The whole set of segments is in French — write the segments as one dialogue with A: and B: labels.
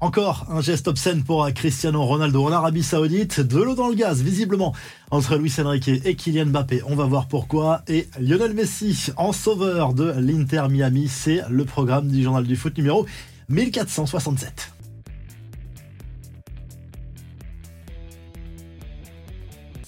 A: Encore un geste obscène pour Cristiano Ronaldo en Arabie Saoudite. De l'eau dans le gaz, visiblement, entre Luis Enrique et Kylian Mbappé. On va voir pourquoi. Et Lionel Messi en sauveur de l'Inter Miami. C'est le programme du journal du foot numéro 1467.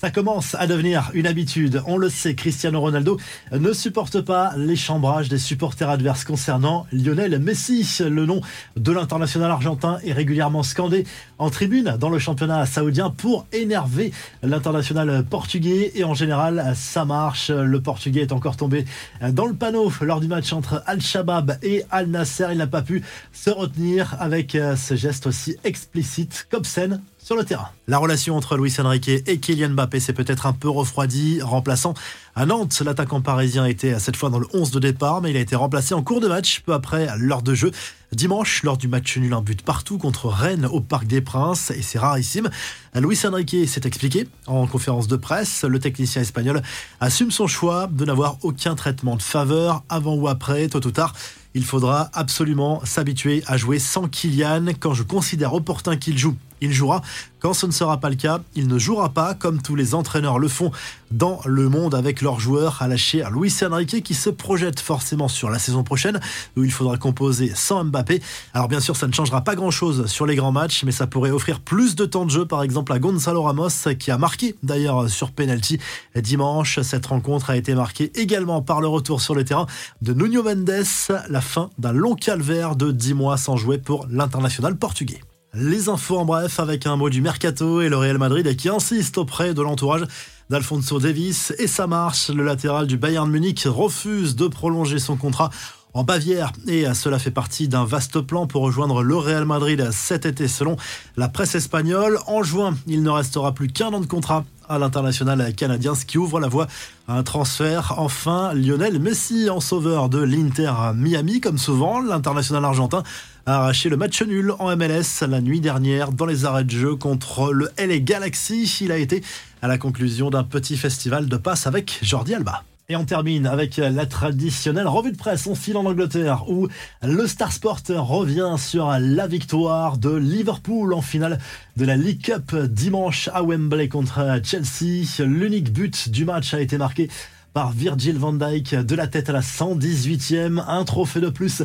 A: Ça commence à devenir une habitude. On le sait, Cristiano Ronaldo ne supporte pas les chambrages des supporters adverses concernant Lionel Messi. Le nom de l'international argentin est régulièrement scandé en tribune dans le championnat saoudien pour énerver l'international portugais. Et en général, ça marche. Le portugais est encore tombé dans le panneau lors du match entre Al-Shabaab et Al-Nasser. Il n'a pas pu se retenir avec ce geste aussi explicite qu'obscène sur le terrain. La relation entre Luis Enrique et Kylian Mbappé s'est peut-être un peu refroidie, remplaçant à Nantes. L'attaquant parisien était cette fois dans le 11 de départ, mais il a été remplacé en cours de match peu après l'heure de jeu. Dimanche, lors du match nul, un but partout contre Rennes au Parc des Princes, et c'est rarissime. Luis Enrique s'est expliqué en conférence de presse. Le technicien espagnol assume son choix de n'avoir aucun traitement de faveur avant ou après, tôt ou tard. Il faudra absolument s'habituer à jouer sans Kylian. Quand je considère opportun qu'il joue, il jouera. Quand ce ne sera pas le cas, il ne jouera pas comme tous les entraîneurs le font dans le monde avec leurs joueurs à lâcher Luis Enrique qui se projette forcément sur la saison prochaine où il faudra composer sans Mbappé. Alors bien sûr, ça ne changera pas grand-chose sur les grands matchs, mais ça pourrait offrir plus de temps de jeu par exemple à Gonzalo Ramos qui a marqué d'ailleurs sur penalty dimanche. Cette rencontre a été marquée également par le retour sur le terrain de Nuno Mendes, la fin d'un long calvaire de 10 mois sans jouer pour l'international portugais. Les infos en bref avec un mot du mercato et le Real Madrid qui insiste auprès de l'entourage d'Alfonso Davis et ça marche. Le latéral du Bayern Munich refuse de prolonger son contrat en Bavière et cela fait partie d'un vaste plan pour rejoindre le Real Madrid cet été selon la presse espagnole. En juin, il ne restera plus qu'un an de contrat à l'international canadien, ce qui ouvre la voie à un transfert. Enfin, Lionel Messi en sauveur de l'Inter Miami, comme souvent, l'international argentin a arraché le match nul en MLS la nuit dernière dans les arrêts de jeu contre le LA Galaxy. Il a été à la conclusion d'un petit festival de passe avec Jordi Alba. Et on termine avec la traditionnelle revue de presse. On file en Angleterre où le Star Sport revient sur la victoire de Liverpool en finale de la League Cup dimanche à Wembley contre Chelsea. L'unique but du match a été marqué par Virgil van Dijk de la tête à la 118e. Un trophée de plus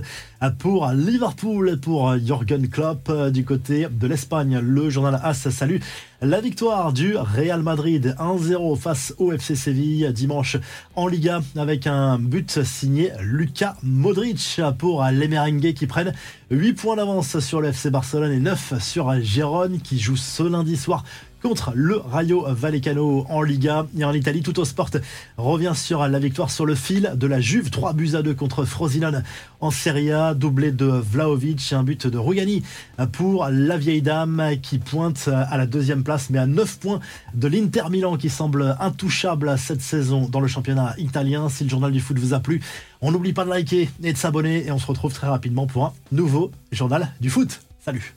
A: pour Liverpool pour Jürgen Klopp du côté de l'Espagne. Le journal AS salue la victoire du Real Madrid 1-0 face au FC Séville dimanche en Liga avec un but signé Lucas Modric pour les merengues qui prennent 8 points d'avance sur le FC Barcelone et 9 sur Gérone qui joue ce lundi soir contre le Rayo Vallecano en Liga et en Italie. Tout au sport revient sur la victoire sur le fil de la Juve. 3 buts à 2 contre Frosinone en Serie A, doublé de Vlaovic et un but de Rugani pour la vieille dame qui pointe à la deuxième place mais à 9 points de l'Inter Milan qui semble intouchable cette saison dans le championnat italien. Si le journal du foot vous a plu, on n'oublie pas de liker et de s'abonner et on se retrouve très rapidement pour un nouveau journal du foot. Salut